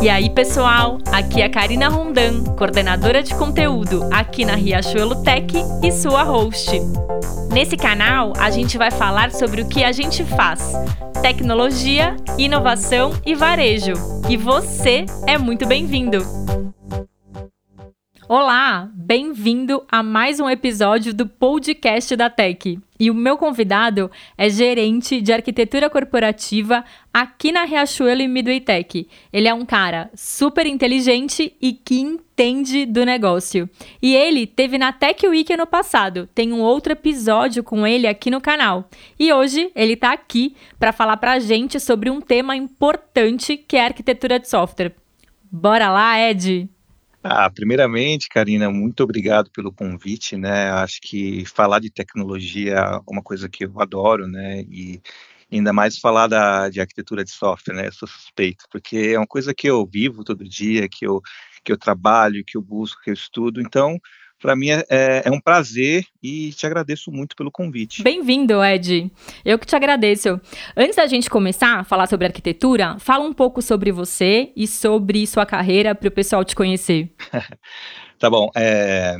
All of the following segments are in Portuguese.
E aí, pessoal, aqui é a Karina Rondan, coordenadora de conteúdo aqui na Riachuelo Tech e sua host. Nesse canal, a gente vai falar sobre o que a gente faz: tecnologia, inovação e varejo. E você é muito bem-vindo! Olá, bem-vindo a mais um episódio do podcast da Tech. E o meu convidado é gerente de arquitetura corporativa aqui na Riachuelo e Midway Tech. Ele é um cara super inteligente e que entende do negócio. E ele teve na Tech Week ano passado. Tem um outro episódio com ele aqui no canal. E hoje ele está aqui para falar para a gente sobre um tema importante que é a arquitetura de software. Bora lá, Ed! Ah, primeiramente, Karina, muito obrigado pelo convite, né? Acho que falar de tecnologia é uma coisa que eu adoro, né? E ainda mais falar da, de arquitetura de software, né? Eu sou suspeito, porque é uma coisa que eu vivo todo dia, que eu, que eu trabalho, que eu busco, que eu estudo. Então, para mim é, é, é, um prazer e te agradeço muito pelo convite. Bem-vindo, Ed. Eu que te agradeço. Antes da gente começar a falar sobre arquitetura, fala um pouco sobre você e sobre sua carreira para o pessoal te conhecer. tá bom. É...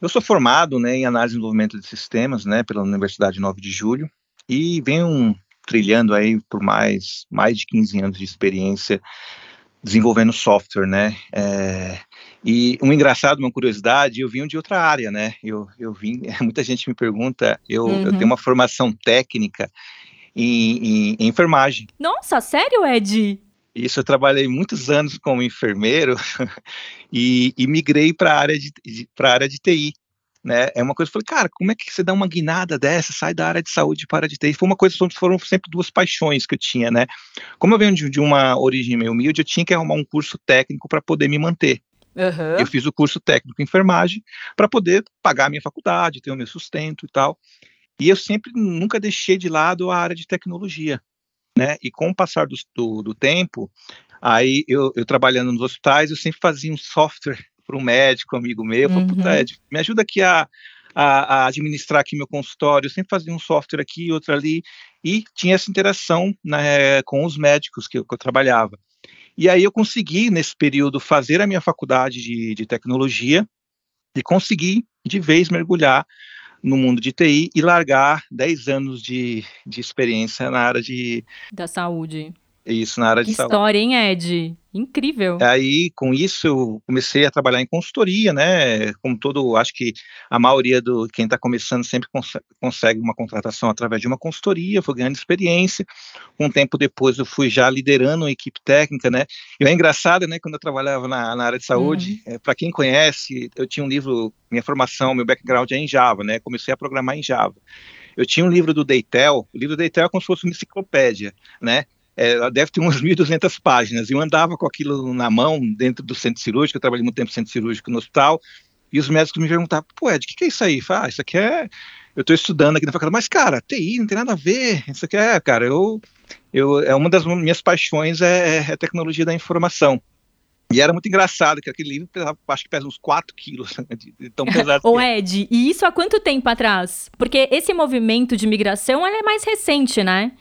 Eu sou formado né, em análise e desenvolvimento de sistemas né, pela Universidade 9 de Julho e venho trilhando aí por mais, mais de 15 anos de experiência desenvolvendo software, né? É, e um engraçado, uma curiosidade, eu vim de outra área, né? Eu, eu vim, muita gente me pergunta, eu, uhum. eu tenho uma formação técnica em, em, em, enfermagem. Nossa, sério, Ed? Isso, eu trabalhei muitos anos como enfermeiro e, e migrei para a área de, de para área de TI. Né, é uma coisa, eu falei, cara, como é que você dá uma guinada dessa, sai da área de saúde para a área de TI? Foi uma coisa, foram sempre duas paixões que eu tinha, né? Como eu venho de, de uma origem meio humilde, eu tinha que arrumar um curso técnico para poder me manter. Uhum. Eu fiz o curso técnico em enfermagem para poder pagar a minha faculdade, ter o meu sustento e tal. E eu sempre nunca deixei de lado a área de tecnologia, né? E com o passar do, do, do tempo, aí eu, eu, trabalhando nos hospitais, eu sempre fazia um software para um médico, amigo meu, uhum. falei, puta, Ed, me ajuda aqui a, a, a, administrar aqui meu consultório, eu sempre fazia um software aqui, outro ali, e tinha essa interação né, com os médicos que eu, que eu trabalhava. E aí eu consegui, nesse período, fazer a minha faculdade de, de tecnologia e consegui, de vez, mergulhar no mundo de TI e largar 10 anos de, de experiência na área de... Da saúde. Isso, na área que de saúde. história, hein, Ed? Incrível. Aí, com isso, eu comecei a trabalhar em consultoria, né? Como todo, acho que a maioria do quem está começando sempre cons consegue uma contratação através de uma consultoria, foi ganhando experiência. Um tempo depois, eu fui já liderando uma equipe técnica, né? E é engraçado, né? Quando eu trabalhava na, na área de saúde, uhum. é, para quem conhece, eu tinha um livro, minha formação, meu background é em Java, né? Comecei a programar em Java. Eu tinha um livro do Deitel, o livro do Deitel é como se fosse uma enciclopédia, né? É, deve ter umas 1.200 páginas. Eu andava com aquilo na mão dentro do centro cirúrgico, eu trabalhei muito tempo no centro cirúrgico no hospital, e os médicos me perguntavam, pô, Ed, o que, que é isso aí? Ah, isso aqui é. Eu estou estudando aqui na faculdade, mas, cara, TI não tem nada a ver. Isso aqui é, cara, eu. eu é uma das minhas paixões é, é a tecnologia da informação. E era muito engraçado, que aquele livro pesava, acho que pesa uns 4 quilos, de tão pesado. Ô Ed, e isso há quanto tempo atrás? Porque esse movimento de migração é mais recente, né?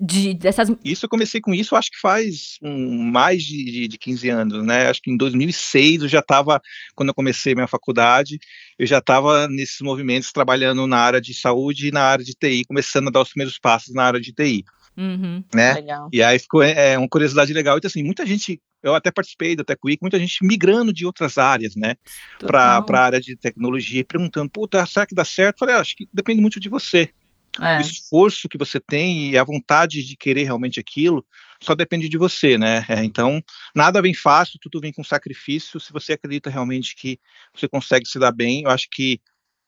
De, dessas... Isso eu comecei com isso, acho que faz um, mais de, de, de 15 anos, né? Acho que em 2006 eu já estava, quando eu comecei minha faculdade, eu já estava nesses movimentos trabalhando na área de saúde e na área de TI, começando a dar os primeiros passos na área de TI. Uhum, né? Legal. E aí ficou é, é uma curiosidade legal. Então, assim, muita gente, eu até participei da Tech Week, muita gente migrando de outras áreas, né, para a área de tecnologia, perguntando, puta, será que dá certo? Eu falei, ah, acho que depende muito de você. É. O esforço que você tem e a vontade de querer realmente aquilo só depende de você, né? É, então, nada vem fácil, tudo vem com sacrifício. Se você acredita realmente que você consegue se dar bem, eu acho que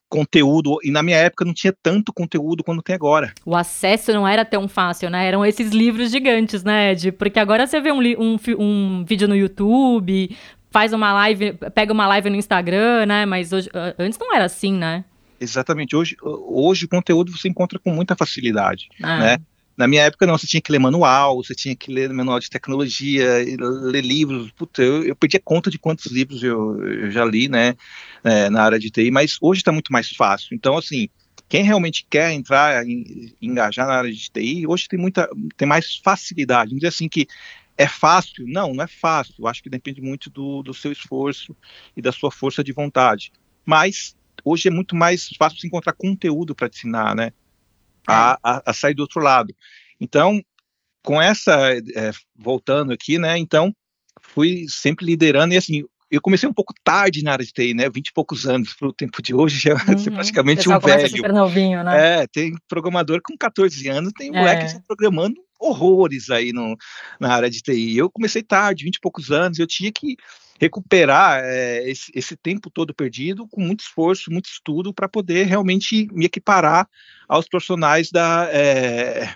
conteúdo, e na minha época não tinha tanto conteúdo quanto tem agora. O acesso não era tão fácil, né? Eram esses livros gigantes, né, Ed? Porque agora você vê um, um, um vídeo no YouTube, faz uma live, pega uma live no Instagram, né? Mas hoje, antes não era assim, né? Exatamente. Hoje, hoje o conteúdo você encontra com muita facilidade, ah. né? Na minha época, não, você tinha que ler manual, você tinha que ler manual de tecnologia, ler livros. Puta, eu, eu perdi a conta de quantos livros eu, eu já li, né, é, na área de TI, mas hoje está muito mais fácil. Então, assim, quem realmente quer entrar, em, engajar na área de TI, hoje tem muita, tem mais facilidade. Vamos dizer assim que é fácil? Não, não é fácil. Eu acho que depende muito do, do seu esforço e da sua força de vontade. Mas hoje é muito mais fácil se encontrar conteúdo para te ensinar, né? A, é. a, a, sair do outro lado. Então, com essa, é, voltando aqui, né? Então, fui sempre liderando e assim, eu comecei um pouco tarde na área de TI, né? 20 e poucos anos para o tempo de hoje, já uhum. ser praticamente um velho. Super novinho, né? É, tem programador com 14 anos, tem moleque é. programando horrores aí no, na área de TI. Eu comecei tarde, 20 e poucos anos, eu tinha que recuperar é, esse, esse, tempo todo perdido com muito esforço, muito estudo para poder realmente me equiparar aos profissionais da, é,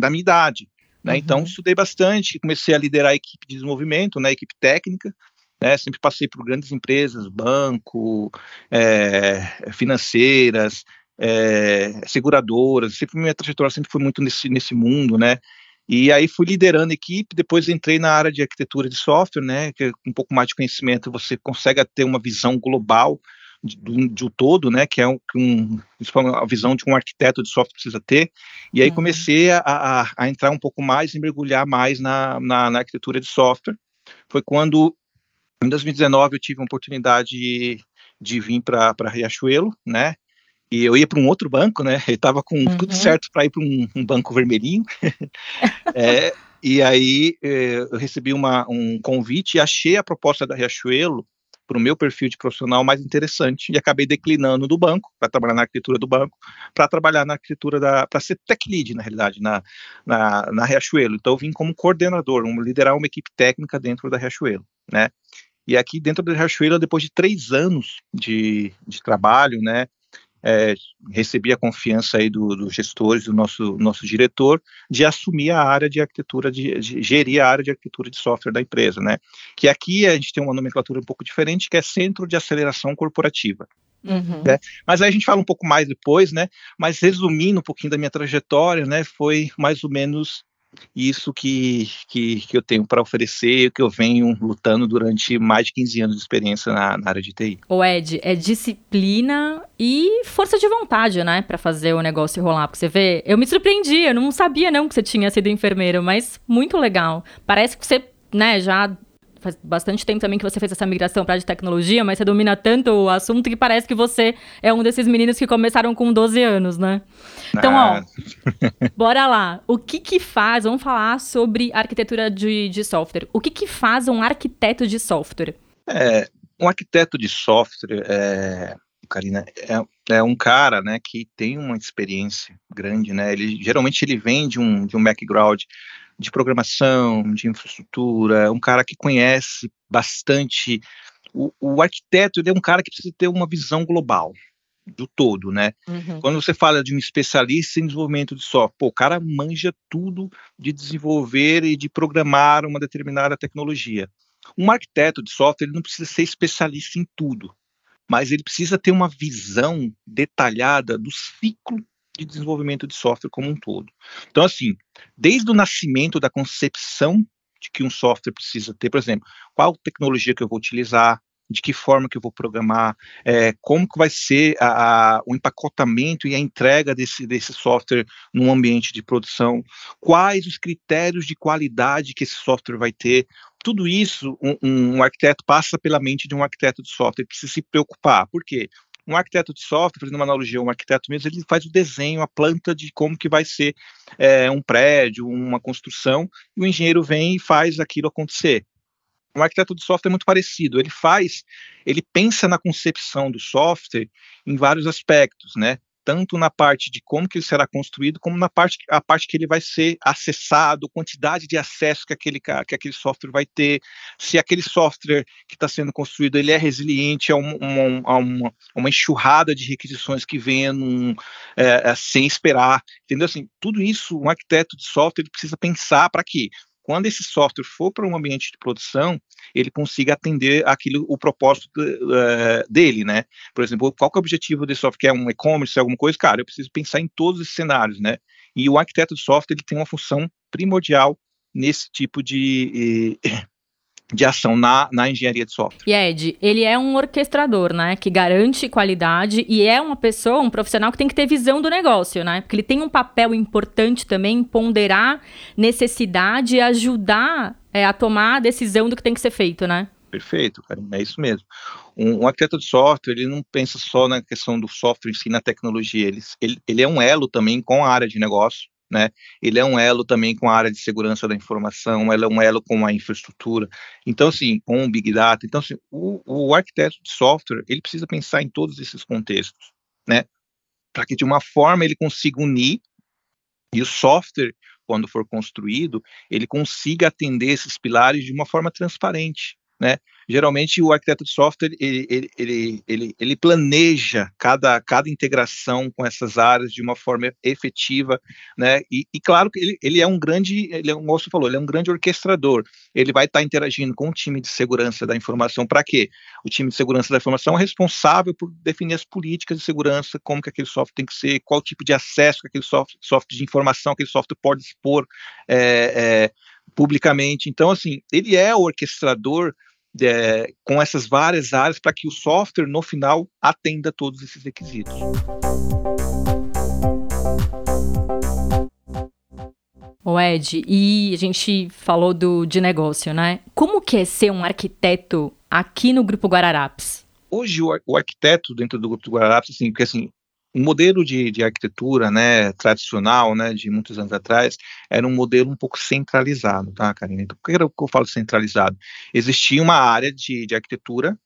da minha idade. Né? Então, uhum. Então, estudei bastante, comecei a liderar a equipe de desenvolvimento, né, equipe técnica, né, sempre passei por grandes empresas, banco, é, financeiras, é, seguradoras, sempre minha trajetória sempre foi muito nesse, nesse mundo, né, e aí fui liderando a equipe, depois entrei na área de arquitetura de software, né, que é um pouco mais de conhecimento, você consegue ter uma visão global de, de um todo, né, que é um, um, a visão de um arquiteto de software precisa ter, e aí uhum. comecei a, a, a, entrar um pouco mais e mergulhar mais na, na, na arquitetura de software, foi quando em 2019 eu tive a oportunidade de, de vir para Riachuelo, né, e eu ia para um outro banco, né? Eu estava com uhum. tudo certo para ir para um, um, banco vermelhinho. é, e aí é, eu recebi uma, um convite e achei a proposta da Riachuelo para o meu perfil de profissional mais interessante e acabei declinando do banco para trabalhar na arquitetura do banco, para trabalhar na arquitetura da, para ser tech lead na realidade na, na, na Riachuelo. Então eu vim como coordenador, um, liderar uma equipe técnica dentro da Riachuelo, né? E aqui dentro da Riachuelo, depois de três anos de, de trabalho, né, é, recebi a confiança aí dos do gestores, do nosso, nosso diretor, de assumir a área de arquitetura, de, de, gerir a área de arquitetura de software da empresa, né? Que aqui a gente tem uma nomenclatura um pouco diferente, que é Centro de Aceleração Corporativa. Uhum. Né? Mas aí a gente fala um pouco mais depois, né? Mas resumindo um pouquinho da minha trajetória, né? Foi mais ou menos isso que, que, que eu tenho para oferecer, que eu venho lutando durante mais de 15 anos de experiência na, na área de TI. O Ed, é disciplina e força de vontade, né, para fazer o negócio rolar. Porque você vê, eu me surpreendi, eu não sabia não que você tinha sido enfermeiro, mas muito legal. Parece que você né, já faz bastante tempo também que você fez essa migração para a de tecnologia, mas você domina tanto o assunto que parece que você é um desses meninos que começaram com 12 anos, né? Então, ah. ó, bora lá. O que que faz, vamos falar sobre arquitetura de, de software. O que que faz um arquiteto de software? É, um arquiteto de software, é, Karina, é, é um cara, né, que tem uma experiência grande, né, ele, geralmente ele vem de um, de um background de programação, de infraestrutura, um cara que conhece bastante. O, o arquiteto é um cara que precisa ter uma visão global do todo, né? Uhum. Quando você fala de um especialista em desenvolvimento de software, pô, o cara manja tudo de desenvolver e de programar uma determinada tecnologia. Um arquiteto de software ele não precisa ser especialista em tudo, mas ele precisa ter uma visão detalhada do ciclo de desenvolvimento de software como um todo. Então, assim, desde o nascimento da concepção de que um software precisa ter, por exemplo, qual tecnologia que eu vou utilizar, de que forma que eu vou programar, é, como que vai ser a, a, o empacotamento e a entrega desse, desse software num ambiente de produção, quais os critérios de qualidade que esse software vai ter, tudo isso um, um, arquiteto passa pela mente de um arquiteto de software, ele precisa se preocupar, por quê? Um arquiteto de software, fazendo uma analogia, um arquiteto mesmo, ele faz o desenho, a planta de como que vai ser é, um prédio, uma construção, e o engenheiro vem e faz aquilo acontecer. Um arquiteto de software é muito parecido. Ele faz, ele pensa na concepção do software em vários aspectos, né? Tanto na parte de como que ele será construído, como na parte, a parte que ele vai ser acessado, quantidade de acesso que aquele, que aquele software vai ter, se aquele software que está sendo construído ele é resiliente a, a uma, uma, enxurrada de requisições que venha num, é, é, sem esperar, entendeu? Assim, tudo isso um arquiteto de software precisa pensar para quê? Quando esse software for para um ambiente de produção, ele consiga atender aquilo, o propósito uh, dele, né? Por exemplo, qual é o objetivo desse software? É um e-commerce, alguma coisa? Cara, eu preciso pensar em todos esses cenários, né? E o arquiteto de software ele tem uma função primordial nesse tipo de, de ação na, na engenharia de software. E Ed, ele é um orquestrador, né, que garante qualidade e é uma pessoa, um profissional que tem que ter visão do negócio, né, porque ele tem um papel importante também em ponderar necessidade e ajudar é, a tomar a decisão do que tem que ser feito, né? Perfeito, Karina, é isso mesmo. Um, um, arquiteto de software, ele não pensa só na questão do software em si, na tecnologia, ele, ele, ele é um elo também com a área de negócio, né? Ele é um elo também com a área de segurança da informação, ele é um elo com a infraestrutura. Então, assim, com o Big Data. Então, assim, o, o arquiteto de software, ele precisa pensar em todos esses contextos, né? Para que, de uma forma, ele consiga unir e o software, quando for construído, ele consiga atender esses pilares de uma forma transparente, né? Geralmente o arquiteto de software ele, ele, ele, ele, ele planeja cada, cada integração com essas áreas de uma forma efetiva, né? E, e claro que ele, ele é um grande, ele é um, você falou, ele é um grande orquestrador. Ele vai estar interagindo com o time de segurança da informação. Para quê? O time de segurança da informação é responsável por definir as políticas de segurança, como que aquele software tem que ser, qual tipo de acesso que aquele software, software de informação aquele software pode expor é, é, publicamente. Então, assim, ele é o orquestrador é, com essas várias áreas para que o software, no final, atenda todos esses requisitos. O Ed, e a gente falou do, de negócio, né? Como que é ser um arquiteto aqui no Grupo Guararapes? Hoje, o, arquiteto dentro do Grupo Guararapes, assim, porque assim, o modelo de, de, arquitetura, né, tradicional, né, de muitos anos atrás, era um modelo um pouco centralizado, tá, Karina? Então, por que eu falo centralizado? Existia uma área de, de arquitetura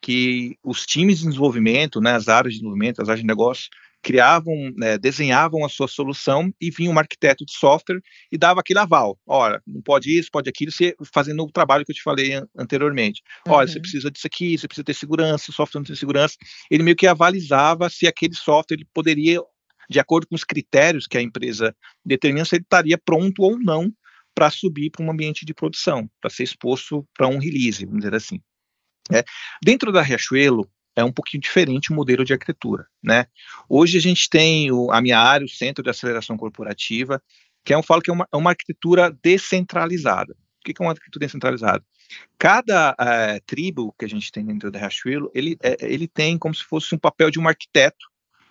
que os times de desenvolvimento, né, as áreas de desenvolvimento, as áreas de negócio, criavam, né, desenhavam a sua solução e vinha um arquiteto de software e dava aquele aval. Olha, não pode isso, pode aquilo, você fazendo o trabalho que eu te falei anteriormente. Olha, uhum. você precisa disso aqui, você precisa ter segurança, o software não tem segurança. Ele meio que avalizava se aquele software ele poderia, de acordo com os critérios que a empresa determina, se ele estaria pronto ou não para subir para um ambiente de produção, para ser exposto para um release, vamos dizer assim. É. Dentro da Riachuelo, é um pouquinho diferente o modelo de arquitetura, né? Hoje a gente tem o, a minha área, o Centro de Aceleração Corporativa, que é um falo que é uma, é uma arquitetura descentralizada. O que é uma arquitetura descentralizada? Cada uh, tribo que a gente tem dentro da Riachuelo, ele, é, ele tem como se fosse um papel de um arquiteto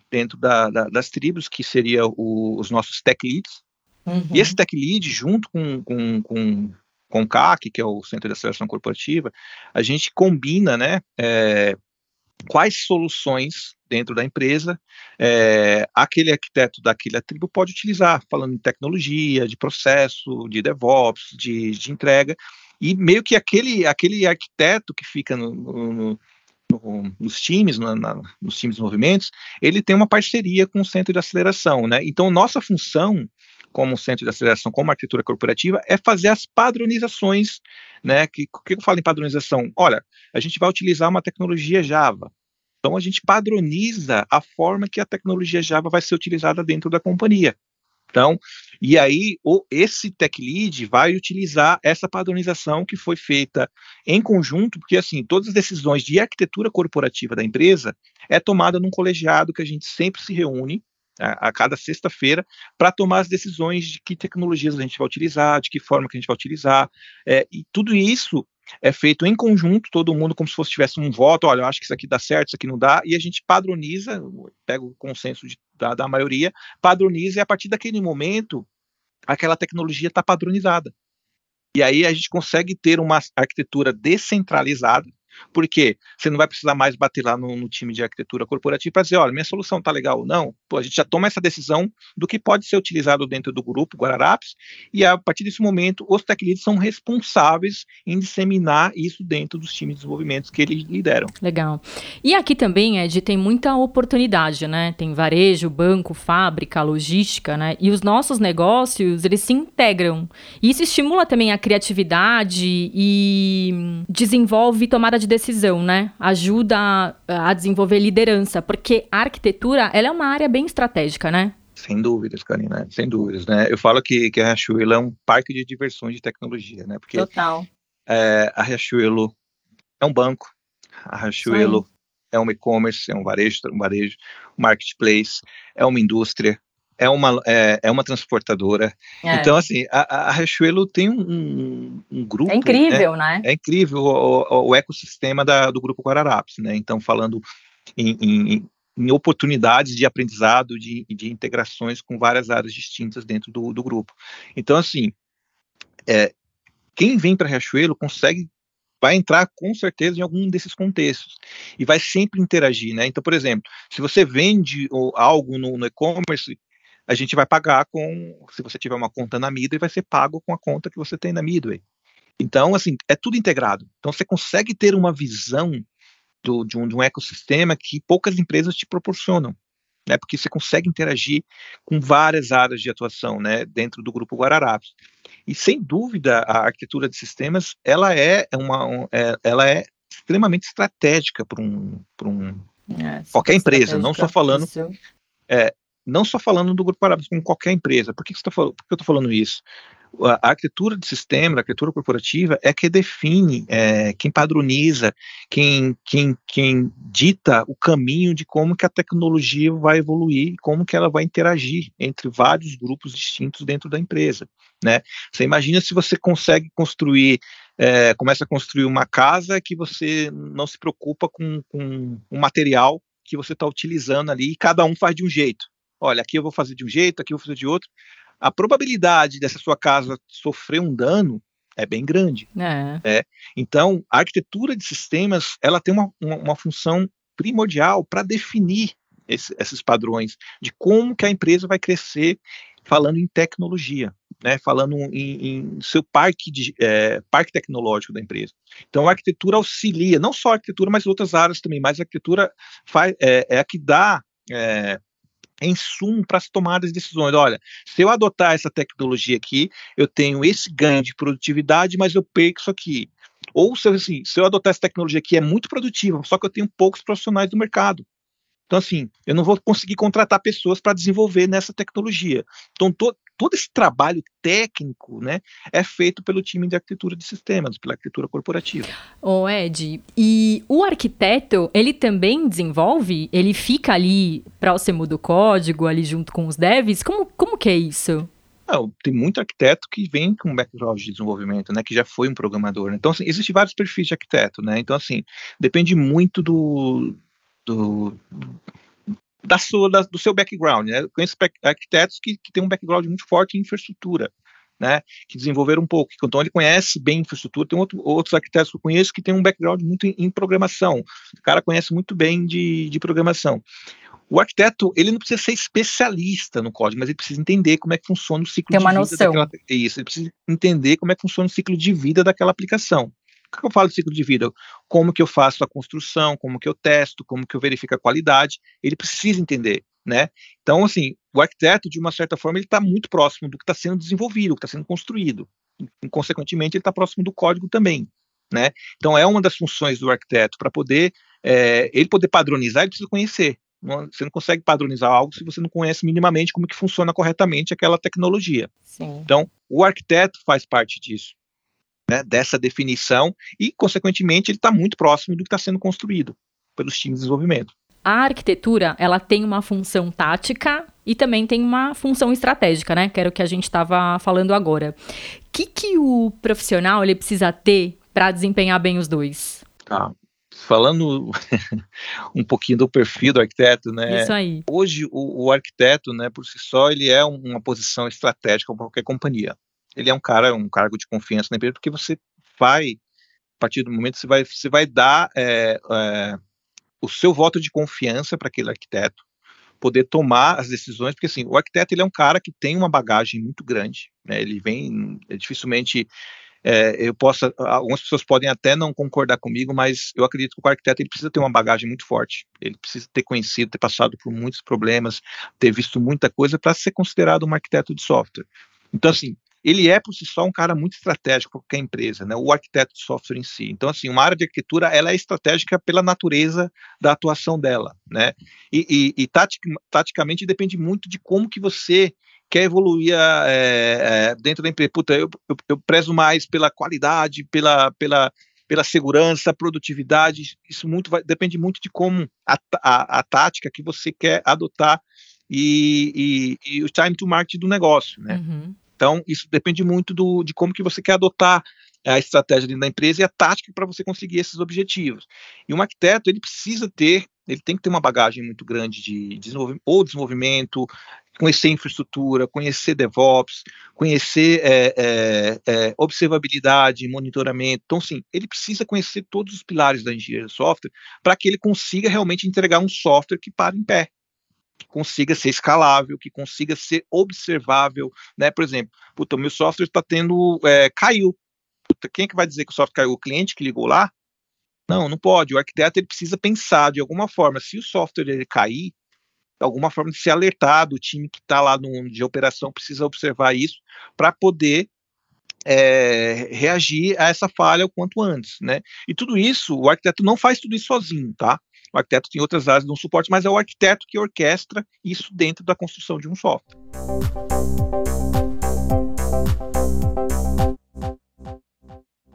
dentro da, da, das tribos, que seria o, os nossos tech leads. Uhum. E esse tech lead, junto com, com, com, com o CAC, que é o Centro de Aceleração Corporativa, a gente combina, né, é, quais soluções dentro da empresa é, aquele arquiteto daquela tribo pode utilizar, falando de tecnologia, de processo, de DevOps, de, de entrega, e meio que aquele, aquele arquiteto que fica no, no, no, nos times, na, na, nos times de movimentos, ele tem uma parceria com o centro de aceleração, né? Então, nossa função como centro de aceleração, como arquitetura corporativa, é fazer as padronizações, né? Que, que eu falo em padronização? Olha, a gente vai utilizar uma tecnologia Java. Então a gente padroniza a forma que a tecnologia Java vai ser utilizada dentro da companhia. Então, e aí o, esse tech lead vai utilizar essa padronização que foi feita em conjunto, porque assim, todas as decisões de arquitetura corporativa da empresa é tomada num colegiado que a gente sempre se reúne a, a cada sexta-feira para tomar as decisões de que tecnologias a gente vai utilizar, de que forma que a gente vai utilizar, é, e tudo isso é feito em conjunto, todo mundo como se fosse tivesse um voto, olha, eu acho que isso aqui dá certo, isso aqui não dá, e a gente padroniza, pega o consenso de, da, da maioria, padroniza, e a partir daquele momento, aquela tecnologia está padronizada. E aí a gente consegue ter uma arquitetura descentralizada, porque você não vai precisar mais bater lá no, no time de arquitetura corporativa para dizer, olha, minha solução está legal ou não. Pô, a gente já toma essa decisão do que pode ser utilizado dentro do grupo Guararapes, e a partir desse momento, os tech leads são responsáveis em disseminar isso dentro dos times de desenvolvimento que eles lideram. Legal. E aqui também, Ed, tem muita oportunidade, né? Tem varejo, banco, fábrica, logística, né? E os nossos negócios, eles se integram. E isso estimula também a criatividade e desenvolve tomada de de decisão, né? Ajuda a, a desenvolver liderança, porque a arquitetura, ela é uma área bem estratégica, né? Sem dúvidas, Karina, sem dúvidas, né? Eu falo que, que a Riachuelo é um parque de diversões de tecnologia, né? Porque Total. É, a Riachuelo é um banco, a Riachuelo é um e-commerce, é um varejo, um varejo, um marketplace, é uma indústria, é uma, é, é uma transportadora. É. Então, assim, a, a Riachuelo tem um, um, grupo. É incrível, né? né? É incrível o, o, ecossistema da, do Grupo Guararapes, né? Então, falando em, em, em oportunidades de aprendizado, de, de integrações com várias áreas distintas dentro do, do grupo. Então, assim, é, quem vem para Riachuelo consegue vai entrar com certeza em algum desses contextos e vai sempre interagir, né? Então, por exemplo, se você vende algo no, no e-commerce, a gente vai pagar com, se você tiver uma conta na Midway, vai ser pago com a conta que você tem na Midway. Então, assim, é tudo integrado. Então, você consegue ter uma visão do, de, um, de um ecossistema que poucas empresas te proporcionam. Né, porque você consegue interagir com várias áreas de atuação né, dentro do grupo Guararapes. E sem dúvida a arquitetura de sistemas ela é uma um, é, ela é extremamente estratégica para um, um é, qualquer empresa, não só falando é, não só falando do grupo Guararapes, como qualquer empresa. Por que, que, tá, por que eu estou falando isso? a arquitetura de sistema, a arquitetura corporativa é que define, é, quem padroniza, quem, quem, quem dita o caminho de como que a tecnologia vai evoluir, como que ela vai interagir entre vários grupos distintos dentro da empresa, né? Você imagina se você consegue construir, é, começa a construir uma casa que você não se preocupa com, com o material que você está utilizando ali e cada um faz de um jeito. Olha, aqui eu vou fazer de um jeito, aqui eu vou fazer de outro a probabilidade dessa sua casa sofrer um dano é bem grande. É. Né? Então, a arquitetura de sistemas ela tem uma, uma, uma função primordial para definir esse, esses padrões de como que a empresa vai crescer falando em tecnologia, né, falando em, em seu parque, de, é, parque tecnológico da empresa. Então, a arquitetura auxilia, não só a arquitetura, mas outras áreas também, mas a arquitetura faz, é, é a que dá é, em sumo para as tomadas de decisões. Olha, se eu adotar essa tecnologia aqui, eu tenho esse ganho de produtividade, mas eu perco isso aqui. Ou se, assim, se eu adotar essa tecnologia aqui é muito produtiva, só que eu tenho poucos profissionais do mercado. Então, assim, eu não vou conseguir contratar pessoas para desenvolver nessa tecnologia. Então, to, todo esse trabalho técnico né, é feito pelo time de arquitetura de sistemas, pela arquitetura corporativa. Ô Ed, e o arquiteto, ele também desenvolve? Ele fica ali próximo do código, ali junto com os devs? Como, como que é isso? Não, tem muito arquiteto que vem com um background de desenvolvimento, né, que já foi um programador. Né? Então, assim, existem vários perfis de arquiteto, né? Então, assim, depende muito do, do, da sua, da, do seu background. Né? Eu conheço arquitetos que, que têm um background muito forte em infraestrutura, né? que desenvolveram um pouco. Então, ele conhece bem infraestrutura. Tem outro, outros arquitetos que eu conheço que têm um background muito em, em programação. O cara conhece muito bem de, de programação. O arquiteto, ele não precisa ser especialista no código, mas ele precisa entender como é que funciona o ciclo Tem de vida noção. daquela. Isso, ele precisa entender como é que funciona o ciclo de vida daquela aplicação. O que eu falo de ciclo de vida? Como que eu faço a construção, como que eu testo, como que eu verifico a qualidade, ele precisa entender, né? Então, assim, o arquiteto, de uma certa forma, ele está muito próximo do que está sendo desenvolvido, do que está sendo construído. E, consequentemente, ele está próximo do código também, né? Então, é uma das funções do arquiteto, para poder, é, ele poder padronizar, ele precisa conhecer. Você não consegue padronizar algo se você não conhece minimamente como que funciona corretamente aquela tecnologia. Sim. Então, o arquiteto faz parte disso né, dessa definição e, consequentemente, ele está muito próximo do que está sendo construído pelos times de desenvolvimento. A arquitetura, ela tem uma função tática e também tem uma função estratégica, né? Que era o que a gente estava falando agora. O que, que o profissional ele precisa ter para desempenhar bem os dois? Tá. Falando um pouquinho do perfil do arquiteto, né? Isso aí. Hoje, o, o arquiteto, né, por si só, ele é uma posição estratégica para qualquer companhia ele é um cara, um cargo de confiança na empresa, porque você vai, a partir do momento, você vai, você vai dar é, é, o seu voto de confiança para aquele arquiteto poder tomar as decisões, porque assim, o arquiteto ele é um cara que tem uma bagagem muito grande, né, ele vem, é, dificilmente, é, eu posso, algumas pessoas podem até não concordar comigo, mas eu acredito que o arquiteto ele precisa ter uma bagagem muito forte, ele precisa ter conhecido, ter passado por muitos problemas, ter visto muita coisa para ser considerado um arquiteto de software. Então, assim, ele é por si só um cara muito estratégico para qualquer empresa, né? O arquiteto de software em si. Então, assim, uma área de arquitetura ela é estratégica pela natureza da atuação dela, né? E, e, e tatic, taticamente depende muito de como que você quer evoluir é, é, dentro da empresa. Puta, eu, eu, eu prezo mais pela qualidade, pela, pela, pela segurança, produtividade. Isso muito vai, depende muito de como a, a, a tática que você quer adotar e, e, e o time to market do negócio, né? Uhum. Então, isso depende muito do, de como que você quer adotar a estratégia dentro da empresa e a tática para você conseguir esses objetivos. E um arquiteto, ele precisa ter, ele tem que ter uma bagagem muito grande de desenvolvimento, ou desenvolvimento, conhecer infraestrutura, conhecer DevOps, conhecer é, é, é, observabilidade, monitoramento. Então, sim, ele precisa conhecer todos os pilares da engenharia de software para que ele consiga realmente entregar um software que para em pé, consiga ser escalável, que consiga ser observável, né? Por exemplo, o meu software está tendo é, caiu. Puta, quem é que vai dizer que o software caiu? O cliente que ligou lá? Não, não pode. O arquiteto ele precisa pensar de alguma forma. Se o software ele cair, de alguma forma de ser alertado, o time que está lá no, de operação precisa observar isso para poder é, reagir a essa falha o quanto antes, né? E tudo isso, o arquiteto não faz tudo isso sozinho, tá? O arquiteto tem outras áreas no suporte, mas é o arquiteto que orquestra isso dentro da construção de um software.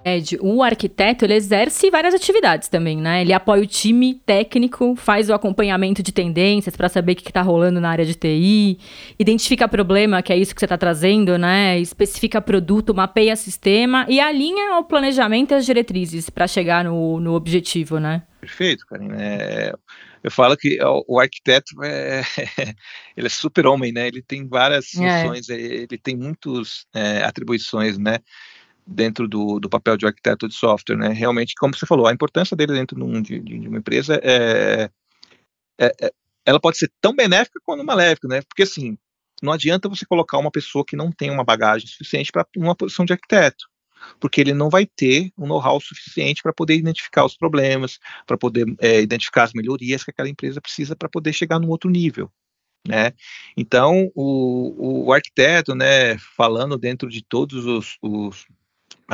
Ed, o arquiteto ele exerce várias atividades também, né? Ele apoia o time técnico, faz o acompanhamento de tendências para saber o que está rolando na área de TI, identifica problema, que é isso que você está trazendo, né? Especifica produto, mapeia sistema e alinha o planejamento e as diretrizes para chegar no, no objetivo, né? Perfeito, Karine. É, eu falo que o, o arquiteto é, ele é super homem, né? Ele tem várias é. funções, é. ele tem muitas é, atribuições, né? Dentro do, do papel de arquiteto de software, né? Realmente, como você falou, a importância dele dentro de, de, de uma empresa é, é, é, ela pode ser tão benéfica quanto maléfica, né? Porque assim, não adianta você colocar uma pessoa que não tem uma bagagem suficiente para uma posição de arquiteto, porque ele não vai ter um know-how suficiente para poder identificar os problemas, para poder é, identificar as melhorias que aquela empresa precisa para poder chegar num outro nível. Né? Então, o, o arquiteto, né, falando dentro de todos os, os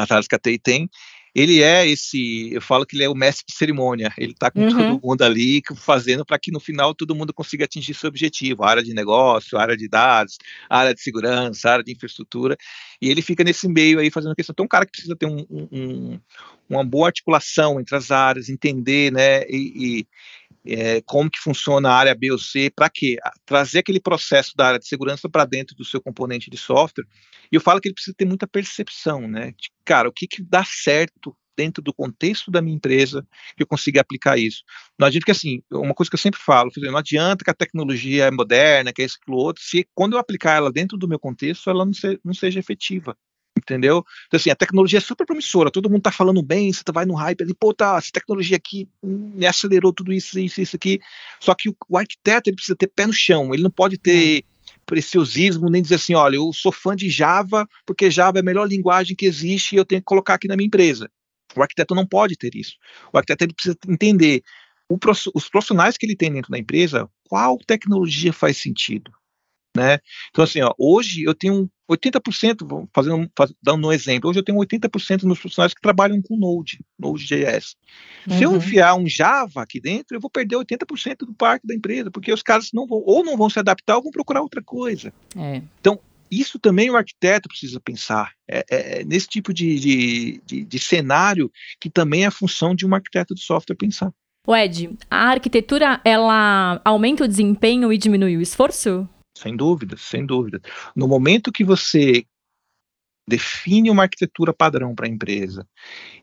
as áreas que a TI tem, ele é esse, eu falo que ele é o mestre de cerimônia, ele está com uhum. todo mundo ali fazendo para que no final todo mundo consiga atingir seu objetivo, área de negócio, área de dados, área de segurança, área de infraestrutura, e ele fica nesse meio aí fazendo questão. Então, um cara que precisa ter um, um, uma boa articulação entre as áreas, entender, né, e, é, como que funciona a área B ou C, para quê? Trazer aquele processo da área de segurança para dentro do seu componente de software. E eu falo que ele precisa ter muita percepção, né? De, cara, o que, que dá certo dentro do contexto da minha empresa que eu consiga aplicar isso. Não adianta que, assim, uma coisa que eu sempre falo, não adianta que a tecnologia é moderna, que é isso, que outro, se quando eu aplicar ela dentro do meu contexto, ela não, se, não seja efetiva entendeu? Então, assim, a tecnologia é super promissora, todo mundo tá falando bem, você vai no hype ali, pô, tá, essa tecnologia aqui me acelerou tudo isso, isso, isso aqui. Só que o, o arquiteto ele precisa ter pé no chão, ele não pode ter preciosismo, nem dizer assim, olha, eu sou fã de Java, porque Java é a melhor linguagem que existe e eu tenho que colocar aqui na minha empresa. O arquiteto não pode ter isso. O arquiteto ele precisa entender o, os profissionais que ele tem dentro da empresa, qual tecnologia faz sentido. Né? Então, assim, ó, hoje eu tenho 80%, fazendo, faz, dando um exemplo, hoje eu tenho 80% dos profissionais que trabalham com Node, Node.js. Uhum. Se eu uhum. enfiar um Java aqui dentro, eu vou perder 80% do parque da empresa, porque os caras não vão, ou não vão se adaptar ou vão procurar outra coisa. É. Então, isso também o arquiteto precisa pensar. É, é, é nesse tipo de, de, de, de cenário que também é a função de um arquiteto de software pensar. O Ed, a arquitetura, ela aumenta o desempenho e diminui o esforço? Sem dúvida, sem dúvida. No momento que você define uma arquitetura padrão para a empresa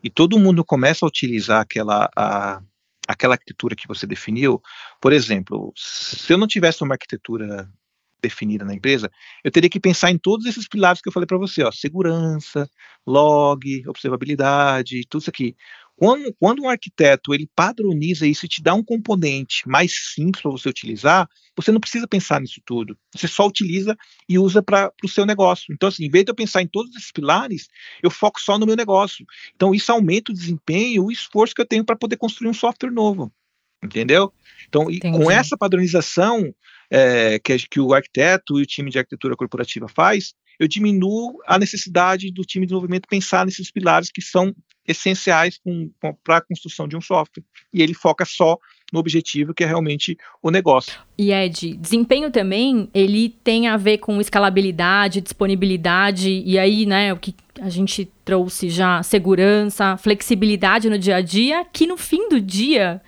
e todo mundo começa a utilizar aquela, a, aquela arquitetura que você definiu, por exemplo, se eu não tivesse uma arquitetura definida na empresa, eu teria que pensar em todos esses pilares que eu falei para você, ó, segurança, log, observabilidade, tudo isso aqui. Quando, quando um arquiteto ele padroniza isso e te dá um componente mais simples para você utilizar, você não precisa pensar nisso tudo. Você só utiliza e usa para o seu negócio. Então, assim, em vez de eu pensar em todos esses pilares, eu foco só no meu negócio. Então, isso aumenta o desempenho, o esforço que eu tenho para poder construir um software novo. Entendeu? Então, com essa padronização é, que, que o arquiteto e o time de arquitetura corporativa faz, eu diminuo a necessidade do time de desenvolvimento pensar nesses pilares que são essenciais para a construção de um software. E ele foca só no objetivo que é realmente o negócio. E Ed, desempenho também, ele tem a ver com escalabilidade, disponibilidade, e aí, né, o que a gente trouxe já, segurança, flexibilidade no dia a dia, que no fim do dia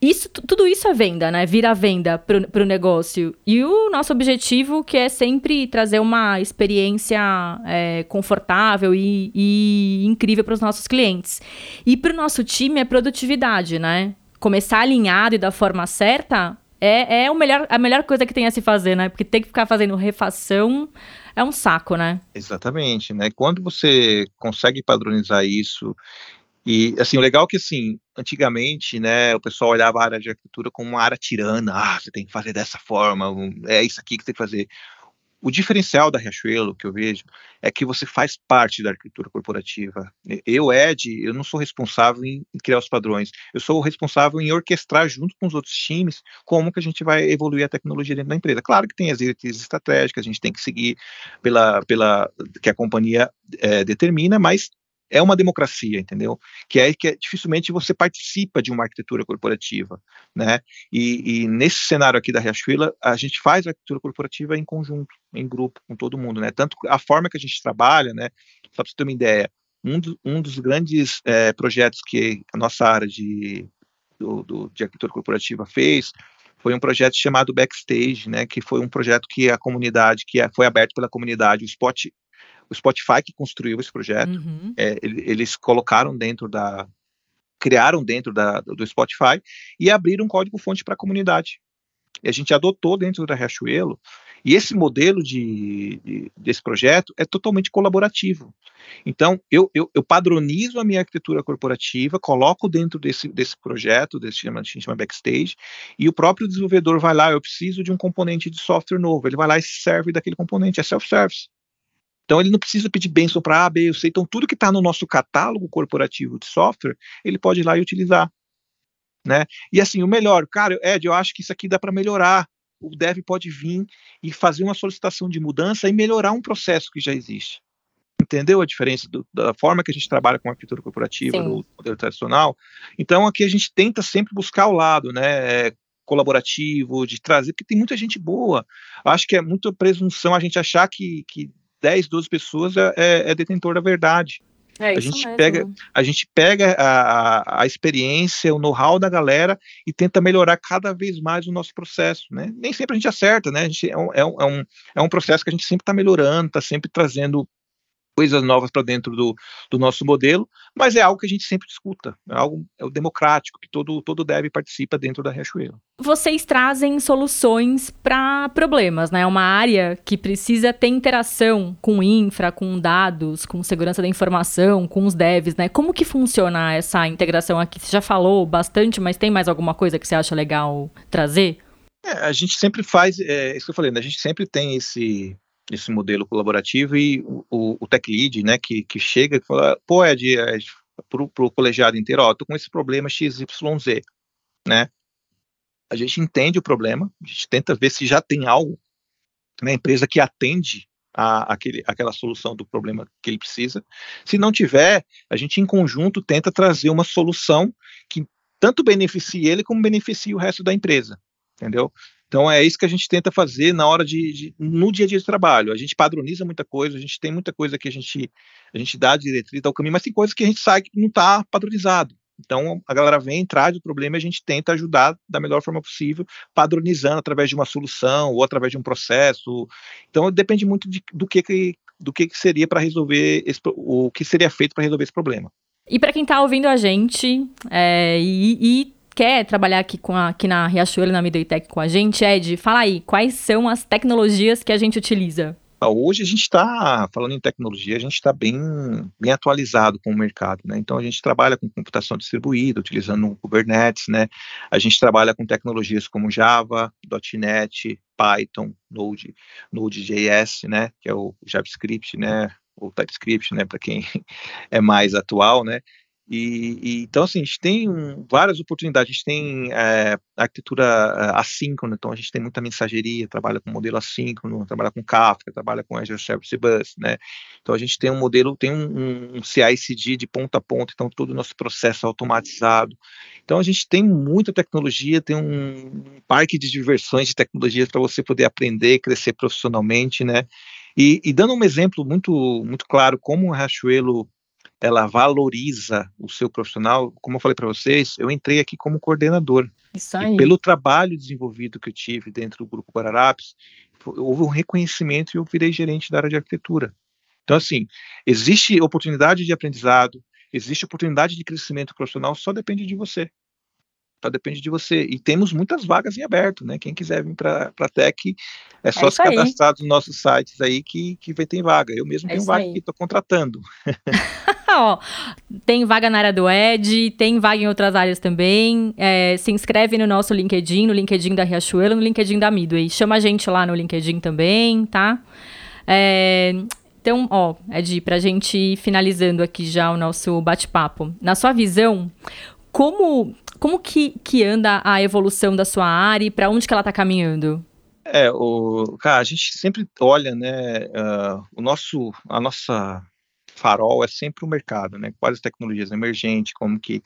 isso, tudo isso é venda, né? Vira venda para o negócio. E o nosso objetivo que é sempre trazer uma experiência é, confortável e, e incrível para os nossos clientes. E para o nosso time é produtividade, né? Começar alinhado e da forma certa é, é o melhor, a melhor coisa que tem a se fazer, né? Porque ter que ficar fazendo refação é um saco, né? Exatamente, né? Quando você consegue padronizar isso e, assim, o legal é que, assim, antigamente, né, o pessoal olhava a área de arquitetura como uma área tirana, ah, você tem que fazer dessa forma, é isso aqui que você tem que fazer. O diferencial da Riachuelo, que eu vejo, é que você faz parte da arquitetura corporativa. Eu, Ed, eu não sou responsável em criar os padrões, eu sou responsável em orquestrar junto com os outros times como que a gente vai evoluir a tecnologia dentro da empresa. Claro que tem as diretrizes estratégicas, a gente tem que seguir pela, pela que a companhia é, determina, mas é uma democracia, entendeu? Que é que é, dificilmente você participa de uma arquitetura corporativa, né? E, e, nesse cenário aqui da Riachuelo, a gente faz a arquitetura corporativa em conjunto, em grupo, com todo mundo, né? Tanto a forma que a gente trabalha, né? Só para você ter uma ideia, um, do, um dos grandes é, projetos que a nossa área de, do, do, de arquitetura corporativa fez foi um projeto chamado Backstage, né? Que foi um projeto que a comunidade, que é, foi aberto pela comunidade, o Spot o Spotify que construiu esse projeto. Uhum. É, eles colocaram dentro da. criaram dentro da, do Spotify e abriram um código-fonte para a comunidade. E a gente adotou dentro da Riachuelo. E esse modelo de, de, desse projeto é totalmente colaborativo. Então, eu, eu, eu, padronizo a minha arquitetura corporativa, coloco dentro desse, desse projeto, desse chama, chama Backstage, e o próprio desenvolvedor vai lá, eu preciso de um componente de software novo, ele vai lá e serve daquele componente, é self-service. Então ele não precisa pedir bênção para A, B, C. Então tudo que está no nosso catálogo corporativo de software, ele pode ir lá e utilizar. Né? E assim, o melhor, cara, Ed, eu acho que isso aqui dá para melhorar. O dev pode vir e fazer uma solicitação de mudança e melhorar um processo que já existe. Entendeu a diferença do, da forma que a gente trabalha com a arquitetura corporativa, no modelo tradicional? Então aqui a gente tenta sempre buscar o lado, né? colaborativo, de trazer, porque tem muita gente boa. Acho que é muita presunção a gente achar que, que 10, 12 pessoas é, é, é detentor da verdade. É a, gente mesmo. pega, a gente pega a, a experiência, o know-how da galera e tenta melhorar cada vez mais o nosso processo. Né? Nem sempre a gente acerta, né? A gente, é, um, é, um, é um é processo que a gente sempre está melhorando, está sempre trazendo coisas novas para dentro do, do nosso modelo, mas é algo que a gente sempre discuta, é algo é o democrático, que todo, todo dev participa dentro da Riachuelo. Vocês trazem soluções para problemas, né? É uma área que precisa ter interação com infra, com dados, com segurança da informação, com os devs, né? Como que funciona essa integração aqui? Você já falou bastante, mas tem mais alguma coisa que você acha legal trazer? É, a gente sempre faz, é, isso que eu falei, né? a gente sempre tem esse esse modelo colaborativo e o, o, o tech lead, né, que, que chega e fala, pô, Ed, é, pro, pro colegiado inteiro, ó, tô com esse problema XYZ, né, a gente entende o problema, a gente tenta ver se já tem algo na empresa que atende a, aquele, aquela solução do problema que ele precisa. Se não tiver, a gente em conjunto tenta trazer uma solução que tanto beneficie ele como beneficie o resto da empresa, entendeu? Então é isso que a gente tenta fazer na hora de, de, no dia a dia de trabalho. A gente padroniza muita coisa, a gente tem muita coisa que a gente a gente dá diretriz, dá o caminho, mas tem coisas que a gente sabe que não está padronizado. Então a galera vem, traz o problema e a gente tenta ajudar da melhor forma possível, padronizando através de uma solução ou através de um processo. Então depende muito de, do que, que do que, que seria para resolver esse, o que seria feito para resolver esse problema. E para quem está ouvindo a gente é, e, e quer trabalhar aqui, com a, aqui na Riachuelo, na Midway Tech com a gente, Ed, fala aí, quais são as tecnologias que a gente utiliza? Ah, hoje a gente está, falando em tecnologia, a gente está bem, bem atualizado com o mercado, né? Então a gente trabalha com computação distribuída, utilizando o Kubernetes, né? A gente trabalha com tecnologias como Java, .NET, Python, Node, Node.js, né? Que é o JavaScript, né? O TypeScript, né? Para quem é mais atual, né? E, e, então, assim, a gente tem várias oportunidades. A gente tem é, arquitetura é, assíncrona, então a gente tem muita mensageria, trabalha com modelo assíncrono, trabalha com Kafka, trabalha com Azure Service Bus, né? Então a gente tem um modelo, tem um, um CI/CD de ponta a ponta, então todo o nosso processo é automatizado. Então a gente tem muita tecnologia, tem um parque de diversões de tecnologias para você poder aprender, crescer profissionalmente, né? E, e, dando um exemplo muito muito claro como o Riachuelo ela valoriza o seu profissional. Como eu falei para vocês, eu entrei aqui como coordenador. Isso aí. E pelo trabalho desenvolvido que eu tive dentro do Grupo Guararapes, houve um reconhecimento e eu virei gerente da área de arquitetura. Então, assim, existe oportunidade de aprendizado, existe oportunidade de crescimento profissional, só depende de você. Só depende de você. E temos muitas vagas em aberto, né? Quem quiser vir para a Tech, é só é se cadastrar nos nossos sites aí que, que vai ter vaga. Eu mesmo é tenho vaga aí. que estou contratando. Ó, tem vaga na área do Ed, tem vaga em outras áreas também. É, se inscreve no nosso LinkedIn, no LinkedIn da Riachuelo, no LinkedIn da Midway. Chama a gente lá no LinkedIn também, tá? É, então, ó, Ed, pra gente ir finalizando aqui já o nosso bate-papo. Na sua visão, como, como que, que anda a evolução da sua área e para onde que ela está caminhando? É, o, cara, a gente sempre olha, né, uh, o nosso, a nossa farol é sempre o mercado, né, quais as tecnologias emergentes, como que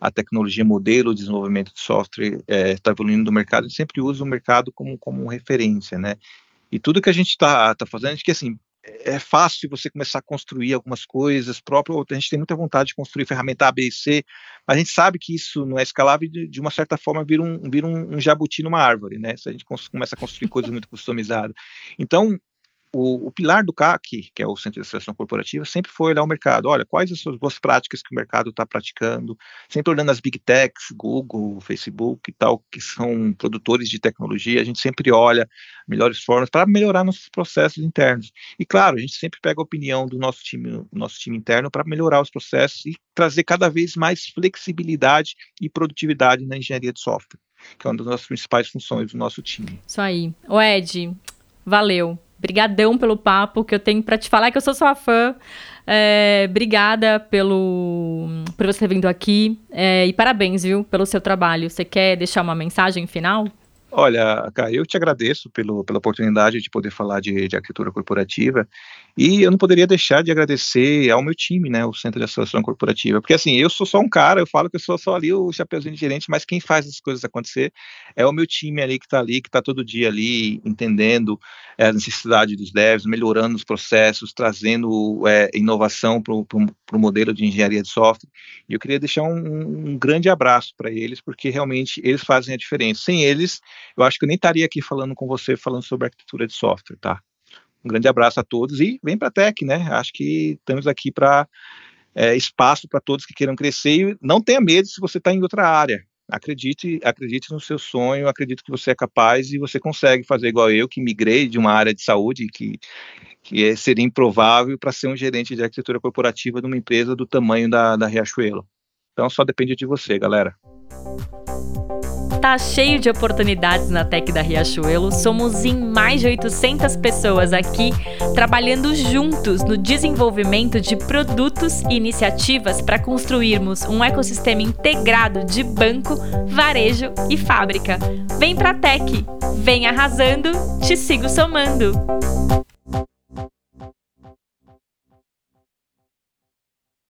a tecnologia modelo de desenvolvimento de software está é, tá evoluindo no mercado, a sempre usa o mercado como, como referência, né, e tudo que a gente está tá fazendo, que assim, é fácil você começar a construir algumas coisas próprias, a gente tem muita vontade de construir ferramenta A, B e C, mas a gente sabe que isso não é escalável e de, uma certa forma vira um, vira um jabuti numa árvore, né, se a gente começa a construir coisas muito customizadas. Então, o, o, pilar do CAC, que é o Centro de Seleção Corporativa, sempre foi olhar o mercado. Olha, quais as suas boas práticas que o mercado está praticando, sempre olhando as big techs, Google, Facebook e tal, que são produtores de tecnologia, a gente sempre olha melhores formas para melhorar nossos processos internos. E claro, a gente sempre pega a opinião do nosso time, nosso time interno para melhorar os processos e trazer cada vez mais flexibilidade e produtividade na engenharia de software, que é uma das nossas principais funções do nosso time. Isso aí. O Ed, valeu. Brigadão pelo papo que eu tenho para te falar que eu sou sua fã. É, obrigada pelo por você ter vindo aqui é, e parabéns, viu, pelo seu trabalho. Você quer deixar uma mensagem final? Olha, Kai, eu te agradeço pelo, pela oportunidade de poder falar de, de, arquitetura corporativa e eu não poderia deixar de agradecer ao meu time, né, o Centro de Associação Corporativa, porque assim, eu sou só um cara, eu falo que eu sou só ali o chapeuzinho de gerente, mas quem faz as coisas acontecer é o meu time ali que está ali, que está todo dia ali entendendo é, a necessidade dos devs, melhorando os processos, trazendo é, inovação para o modelo de engenharia de software. E eu queria deixar um, um grande abraço para eles, porque realmente eles fazem a diferença. Sem eles, eu acho que eu nem estaria aqui falando com você, falando sobre arquitetura de software, tá? Um grande abraço a todos e vem para a Tech, né? Acho que estamos aqui para é, espaço para todos que queiram crescer e não tenha medo se você está em outra área. Acredite, acredite no seu sonho, acredito que você é capaz e você consegue fazer igual eu, que migrei de uma área de saúde que, que é, seria improvável para ser um gerente de arquitetura corporativa de uma empresa do tamanho da, da Riachuelo. Então só depende de você, galera tá cheio de oportunidades na Tech da Riachuelo. Somos em mais de 800 pessoas aqui trabalhando juntos no desenvolvimento de produtos e iniciativas para construirmos um ecossistema integrado de banco, varejo e fábrica. Vem pra Tech, vem arrasando, te sigo somando.